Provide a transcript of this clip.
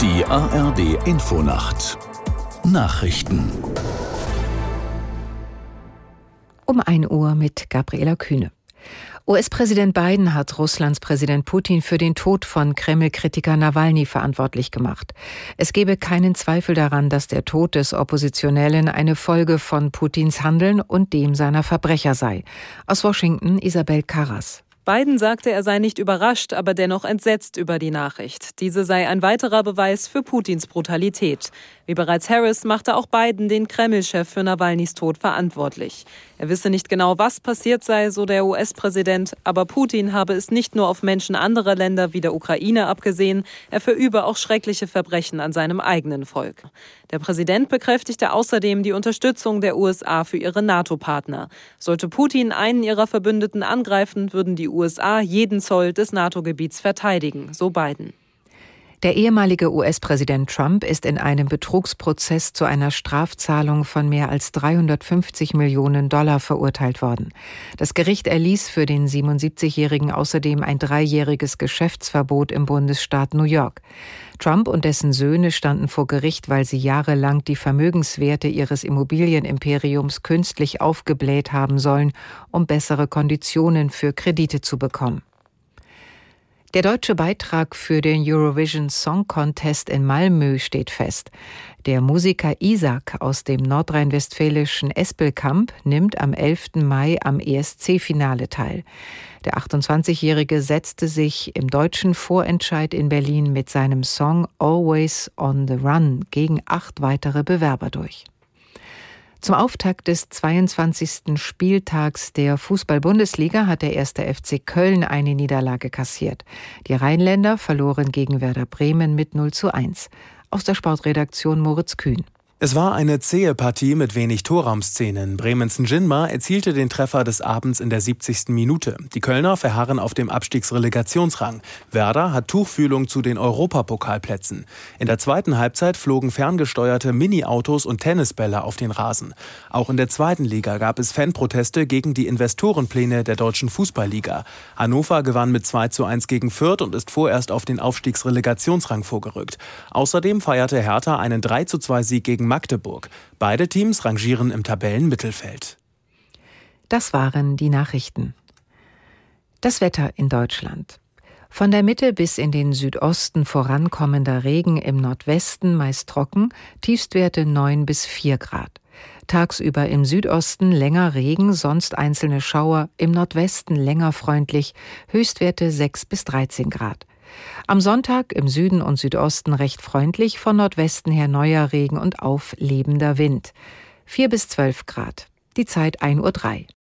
Die ARD Infonacht Nachrichten Um 1 Uhr mit Gabriela Kühne. US-Präsident Biden hat Russlands Präsident Putin für den Tod von Kreml-Kritiker Nawalny verantwortlich gemacht. Es gebe keinen Zweifel daran, dass der Tod des Oppositionellen eine Folge von Putins Handeln und dem seiner Verbrecher sei. Aus Washington Isabel Carras. Biden sagte, er sei nicht überrascht, aber dennoch entsetzt über die Nachricht. Diese sei ein weiterer Beweis für Putins Brutalität. Wie bereits Harris machte auch Biden den Kreml-Chef für Nawalnys Tod verantwortlich. Er wisse nicht genau, was passiert sei, so der US-Präsident, aber Putin habe es nicht nur auf Menschen anderer Länder wie der Ukraine abgesehen, er verübe auch schreckliche Verbrechen an seinem eigenen Volk. Der Präsident bekräftigte außerdem die Unterstützung der USA für ihre NATO-Partner. Sollte Putin einen ihrer Verbündeten angreifen, würden die USA jeden Zoll des NATO-Gebiets verteidigen, so Biden. Der ehemalige US-Präsident Trump ist in einem Betrugsprozess zu einer Strafzahlung von mehr als 350 Millionen Dollar verurteilt worden. Das Gericht erließ für den 77-Jährigen außerdem ein dreijähriges Geschäftsverbot im Bundesstaat New York. Trump und dessen Söhne standen vor Gericht, weil sie jahrelang die Vermögenswerte ihres Immobilienimperiums künstlich aufgebläht haben sollen, um bessere Konditionen für Kredite zu bekommen. Der deutsche Beitrag für den Eurovision Song Contest in Malmö steht fest. Der Musiker Isaac aus dem nordrhein-westfälischen Espelkamp nimmt am 11. Mai am ESC-Finale teil. Der 28-Jährige setzte sich im deutschen Vorentscheid in Berlin mit seinem Song Always on the Run gegen acht weitere Bewerber durch. Zum Auftakt des 22. Spieltags der Fußball-Bundesliga hat der erste FC Köln eine Niederlage kassiert. Die Rheinländer verloren gegen Werder Bremen mit 0 zu 1. Aus der Sportredaktion Moritz Kühn. Es war eine zähe Partie mit wenig Torraumszenen. Bremensen Jinma erzielte den Treffer des Abends in der 70. Minute. Die Kölner verharren auf dem Abstiegsrelegationsrang. Werder hat Tuchfühlung zu den Europapokalplätzen. In der zweiten Halbzeit flogen ferngesteuerte Mini-Autos und Tennisbälle auf den Rasen. Auch in der zweiten Liga gab es Fanproteste gegen die Investorenpläne der deutschen Fußballliga. Hannover gewann mit 2 zu 1 gegen Fürth und ist vorerst auf den Aufstiegsrelegationsrang vorgerückt. Außerdem feierte Hertha einen 3 zu 2 Sieg gegen Magdeburg. Beide Teams rangieren im Tabellenmittelfeld. Das waren die Nachrichten. Das Wetter in Deutschland. Von der Mitte bis in den Südosten vorankommender Regen im Nordwesten meist trocken, Tiefstwerte 9 bis 4 Grad. Tagsüber im Südosten länger Regen, sonst einzelne Schauer, im Nordwesten länger freundlich, Höchstwerte 6 bis 13 Grad. Am Sonntag im Süden und Südosten recht freundlich, von Nordwesten her neuer Regen und auflebender Wind. 4 bis 12 Grad. Die Zeit 1.03 Uhr.